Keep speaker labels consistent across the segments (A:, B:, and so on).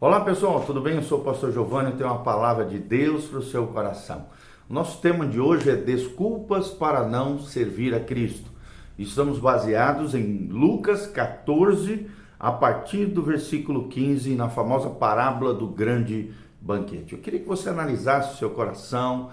A: Olá pessoal, tudo bem? Eu sou o pastor Giovanni e tenho uma palavra de Deus para o seu coração. Nosso tema de hoje é desculpas para não servir a Cristo. Estamos baseados em Lucas 14, a partir do versículo 15, na famosa parábola do grande banquete. Eu queria que você analisasse o seu coração,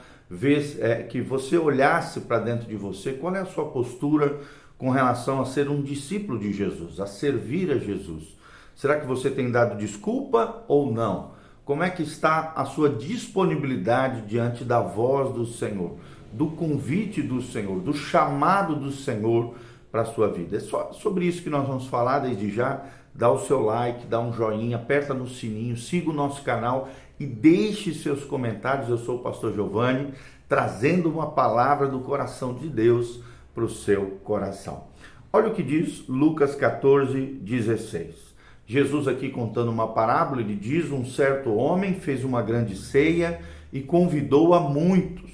A: é, que você olhasse para dentro de você qual é a sua postura com relação a ser um discípulo de Jesus, a servir a Jesus. Será que você tem dado desculpa ou não? Como é que está a sua disponibilidade diante da voz do Senhor, do convite do Senhor, do chamado do Senhor para a sua vida? É só sobre isso que nós vamos falar desde já. Dá o seu like, dá um joinha, aperta no sininho, siga o nosso canal e deixe seus comentários. Eu sou o pastor Giovanni, trazendo uma palavra do coração de Deus para o seu coração. Olha o que diz Lucas 14, 16. Jesus aqui contando uma parábola, ele diz: um certo homem fez uma grande ceia e convidou a muitos.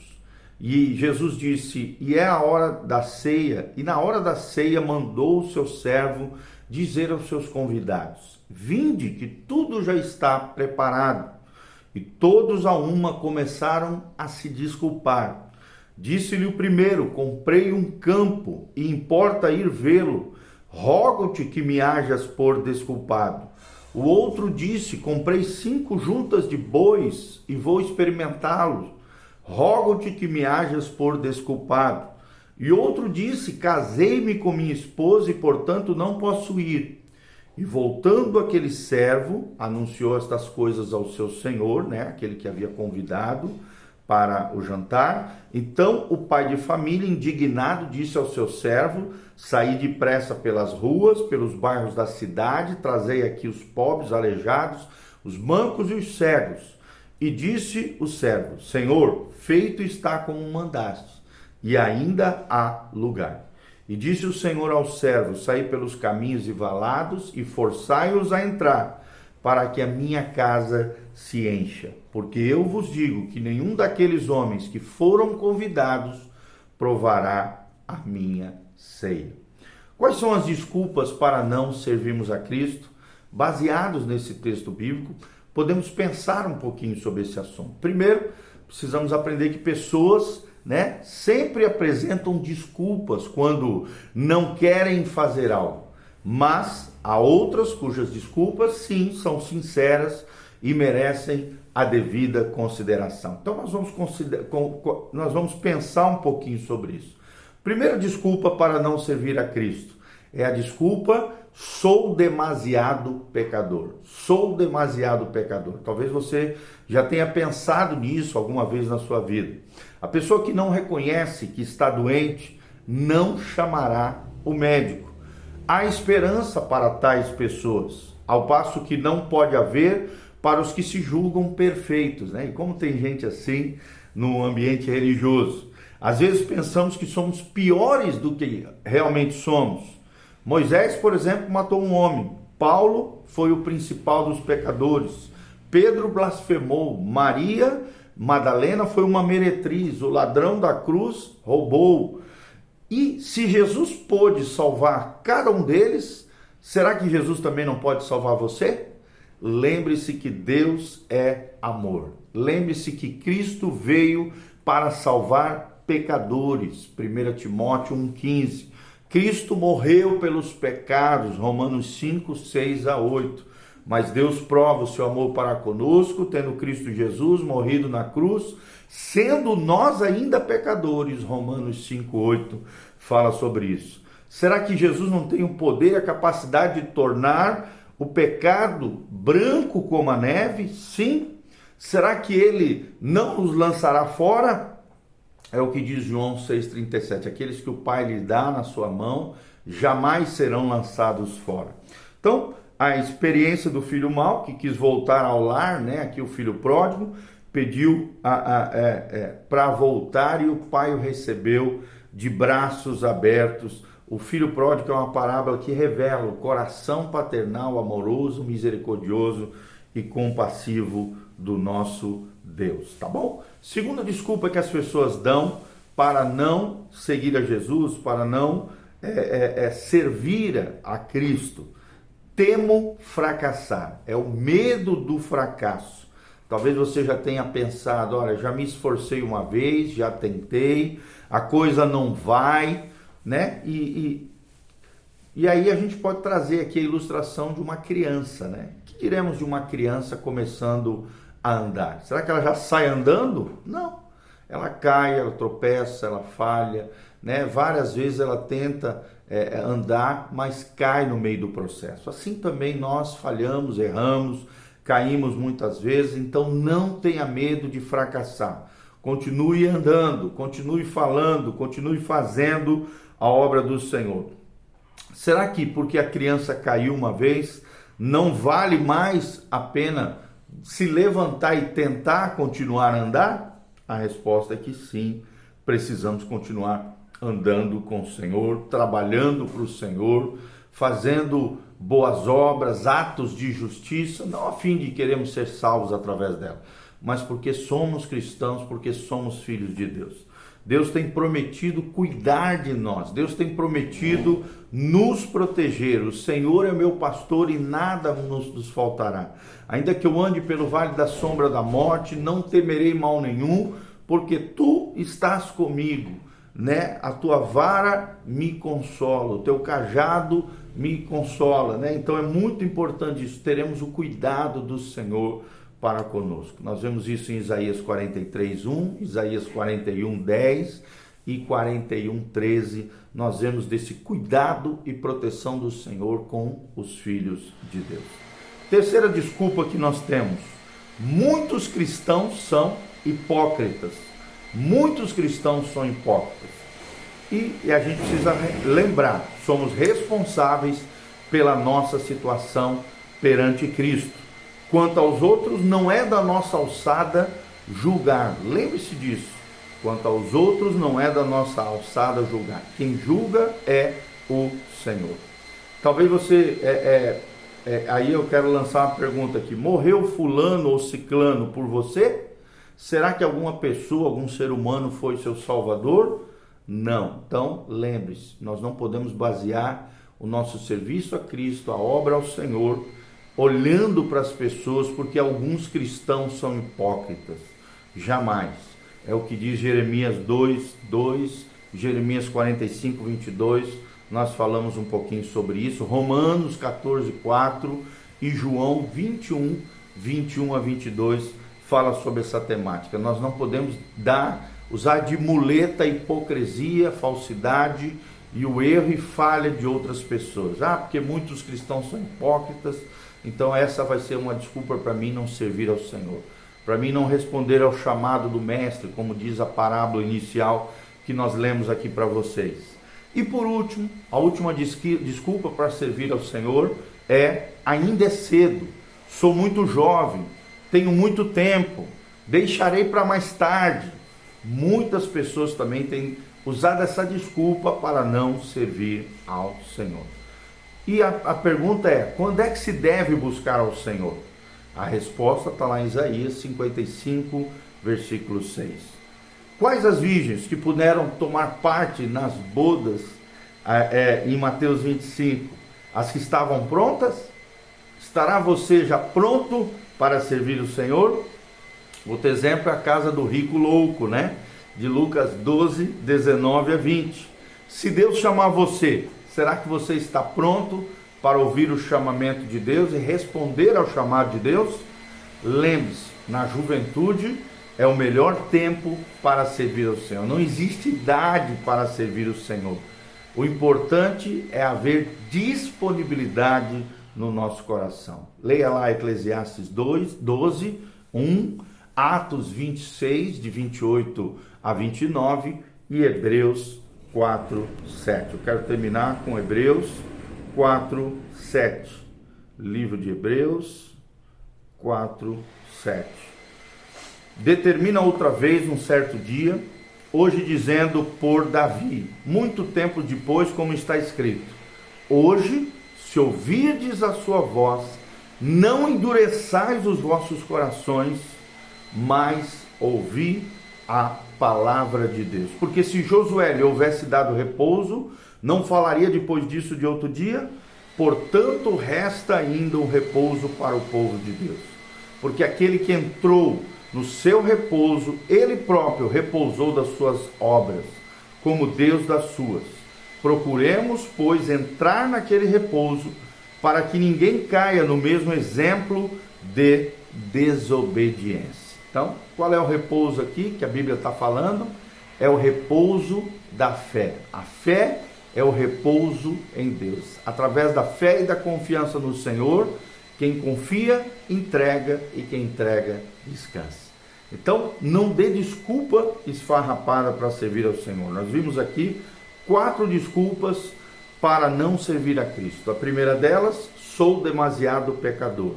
A: E Jesus disse: "E é a hora da ceia". E na hora da ceia mandou o seu servo dizer aos seus convidados: "Vinde, que tudo já está preparado". E todos a uma começaram a se desculpar. Disse-lhe o primeiro: Comprei um campo e importa ir vê-lo rogo-te que me hajas por desculpado. O outro disse: Comprei cinco juntas de bois e vou experimentá-los. Rogo-te que me hajas por desculpado. E outro disse: Casei-me com minha esposa e, portanto, não posso ir. E voltando aquele servo, anunciou estas coisas ao seu senhor, né, aquele que havia convidado para o jantar. Então o pai de família, indignado, disse ao seu servo: Saí depressa pelas ruas, pelos bairros da cidade, trazei aqui os pobres, aleijados, os mancos e os cegos. E disse o servo: Senhor, feito está como mandaste, e ainda há lugar. E disse o Senhor ao servo: Saí pelos caminhos e valados e forçai-os a entrar para que a minha casa se encha. Porque eu vos digo que nenhum daqueles homens que foram convidados provará a minha ceia. Quais são as desculpas para não servirmos a Cristo? Baseados nesse texto bíblico, podemos pensar um pouquinho sobre esse assunto. Primeiro, precisamos aprender que pessoas né, sempre apresentam desculpas quando não querem fazer algo. Mas há outras cujas desculpas, sim, são sinceras e merecem a devida consideração. Então nós vamos, consider... nós vamos pensar um pouquinho sobre isso. Primeira desculpa para não servir a Cristo é a desculpa sou demasiado pecador. Sou demasiado pecador. Talvez você já tenha pensado nisso alguma vez na sua vida. A pessoa que não reconhece que está doente não chamará o médico. Há esperança para tais pessoas, ao passo que não pode haver para os que se julgam perfeitos, né? E como tem gente assim no ambiente religioso, às vezes pensamos que somos piores do que realmente somos. Moisés, por exemplo, matou um homem. Paulo foi o principal dos pecadores. Pedro blasfemou. Maria Madalena foi uma meretriz. O ladrão da cruz roubou. E se Jesus pôde salvar cada um deles, será que Jesus também não pode salvar você? Lembre-se que Deus é amor. Lembre-se que Cristo veio para salvar pecadores. 1 Timóteo 1,15. Cristo morreu pelos pecados. Romanos 5, 6 a 8. Mas Deus prova o seu amor para conosco, tendo Cristo Jesus morrido na cruz, sendo nós ainda pecadores. Romanos 5:8 fala sobre isso. Será que Jesus não tem o poder e a capacidade de tornar o pecado branco como a neve? Sim. Será que ele não nos lançará fora? É o que diz João 6,37. Aqueles que o Pai lhe dá na sua mão jamais serão lançados fora. Então, a experiência do filho mau que quis voltar ao lar, né? Aqui o filho pródigo pediu é, é, para voltar e o pai o recebeu de braços abertos. O filho pródigo é uma parábola que revela o coração paternal, amoroso, misericordioso e compassivo do nosso Deus, tá bom? Segunda desculpa que as pessoas dão para não seguir a Jesus, para não é, é, é servir a Cristo temo fracassar. É o medo do fracasso. Talvez você já tenha pensado, olha, já me esforcei uma vez, já tentei, a coisa não vai, né? E, e, e aí a gente pode trazer aqui a ilustração de uma criança, né? O que diremos de uma criança começando a andar? Será que ela já sai andando? Não. Ela cai, ela tropeça, ela falha, né? Várias vezes ela tenta é, andar, mas cai no meio do processo. Assim também nós falhamos, erramos, caímos muitas vezes, então não tenha medo de fracassar. Continue andando, continue falando, continue fazendo a obra do Senhor. Será que porque a criança caiu uma vez, não vale mais a pena se levantar e tentar continuar a andar? A resposta é que sim, precisamos continuar andando com o Senhor, trabalhando para o Senhor, fazendo boas obras, atos de justiça, não a fim de queremos ser salvos através dela, mas porque somos cristãos, porque somos filhos de Deus. Deus tem prometido cuidar de nós, Deus tem prometido nos proteger. O Senhor é meu pastor e nada nos, nos faltará. Ainda que eu ande pelo vale da sombra da morte, não temerei mal nenhum, porque tu estás comigo né? A tua vara me consola, o teu cajado me consola, né? Então é muito importante isso, teremos o cuidado do Senhor para conosco. Nós vemos isso em Isaías 43, 1, Isaías 41, 10 e 41, 13. Nós vemos desse cuidado e proteção do Senhor com os filhos de Deus. Terceira desculpa que nós temos: muitos cristãos são hipócritas. Muitos cristãos são hipócritas. E, e a gente precisa lembrar: somos responsáveis pela nossa situação perante Cristo. Quanto aos outros, não é da nossa alçada julgar. Lembre-se disso. Quanto aos outros, não é da nossa alçada julgar. Quem julga é o Senhor. Talvez você. É, é, é, aí eu quero lançar uma pergunta aqui: morreu Fulano ou Ciclano por você? Será que alguma pessoa, algum ser humano foi seu salvador? Não. Então, lembre-se, nós não podemos basear o nosso serviço a Cristo, a obra ao Senhor, olhando para as pessoas, porque alguns cristãos são hipócritas. Jamais. É o que diz Jeremias 2, 2, Jeremias 45, 22. Nós falamos um pouquinho sobre isso. Romanos 14, 4 e João 21, 21 a 22 fala sobre essa temática. Nós não podemos dar, usar de muleta a hipocrisia, falsidade e o erro e falha de outras pessoas. Ah, porque muitos cristãos são hipócritas, então essa vai ser uma desculpa para mim não servir ao Senhor. Para mim não responder ao chamado do mestre, como diz a parábola inicial que nós lemos aqui para vocês. E por último, a última desculpa para servir ao Senhor é ainda é cedo. Sou muito jovem, tenho muito tempo, deixarei para mais tarde. Muitas pessoas também têm usado essa desculpa para não servir ao Senhor. E a, a pergunta é: quando é que se deve buscar ao Senhor? A resposta está lá em Isaías 55, versículo 6. Quais as virgens que puderam tomar parte nas bodas é, em Mateus 25? As que estavam prontas? Estará você já pronto para servir o Senhor. Outro exemplo é a casa do rico louco, né? De Lucas 12, 19 a 20. Se Deus chamar você, será que você está pronto para ouvir o chamamento de Deus e responder ao chamado de Deus? Lembre-se, na juventude é o melhor tempo para servir ao Senhor. Não existe idade para servir o Senhor. O importante é haver disponibilidade no nosso coração. Leia lá Eclesiastes 2, 12, 1, Atos 26, de 28 a 29 e Hebreus 4, 7. Eu quero terminar com Hebreus 4, 7. Livro de Hebreus 4, 7. Determina outra vez um certo dia, hoje dizendo por Davi, muito tempo depois, como está escrito: Hoje se ouvirdes a sua voz, não endureçais os vossos corações, mas ouvi a palavra de Deus. Porque se Josué lhe houvesse dado repouso, não falaria depois disso de outro dia? Portanto, resta ainda um repouso para o povo de Deus. Porque aquele que entrou no seu repouso, ele próprio repousou das suas obras, como Deus das suas. Procuremos, pois, entrar naquele repouso, para que ninguém caia no mesmo exemplo de desobediência. Então, qual é o repouso aqui que a Bíblia está falando? É o repouso da fé. A fé é o repouso em Deus. Através da fé e da confiança no Senhor, quem confia, entrega e quem entrega, descansa. Então, não dê desculpa esfarrapada para servir ao Senhor. Nós vimos aqui quatro desculpas para não servir a Cristo. A primeira delas, sou demasiado pecador.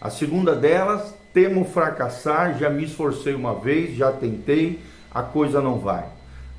A: A segunda delas, temo fracassar, já me esforcei uma vez, já tentei, a coisa não vai.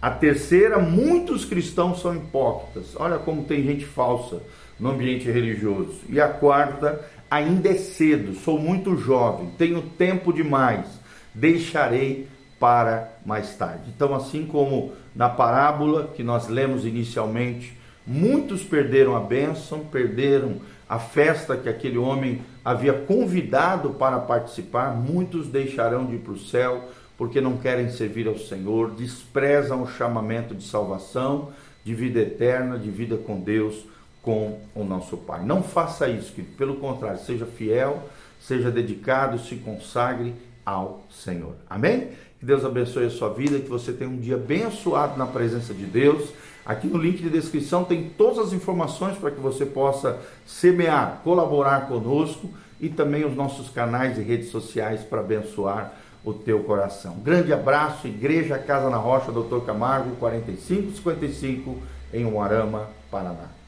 A: A terceira, muitos cristãos são hipócritas. Olha como tem gente falsa no ambiente religioso. E a quarta, ainda é cedo, sou muito jovem, tenho tempo demais, deixarei para mais tarde. Então, assim como na parábola que nós lemos inicialmente, muitos perderam a bênção, perderam a festa que aquele homem havia convidado para participar, muitos deixarão de ir para o céu porque não querem servir ao Senhor, desprezam o chamamento de salvação, de vida eterna, de vida com Deus, com o nosso Pai. Não faça isso, que pelo contrário, seja fiel, seja dedicado, se consagre ao Senhor. Amém? Que Deus abençoe a sua vida, que você tenha um dia abençoado na presença de Deus. Aqui no link de descrição tem todas as informações para que você possa semear, colaborar conosco e também os nossos canais e redes sociais para abençoar o teu coração. Grande abraço, Igreja Casa na Rocha, Doutor Camargo, 4555, em Uarama, Paraná.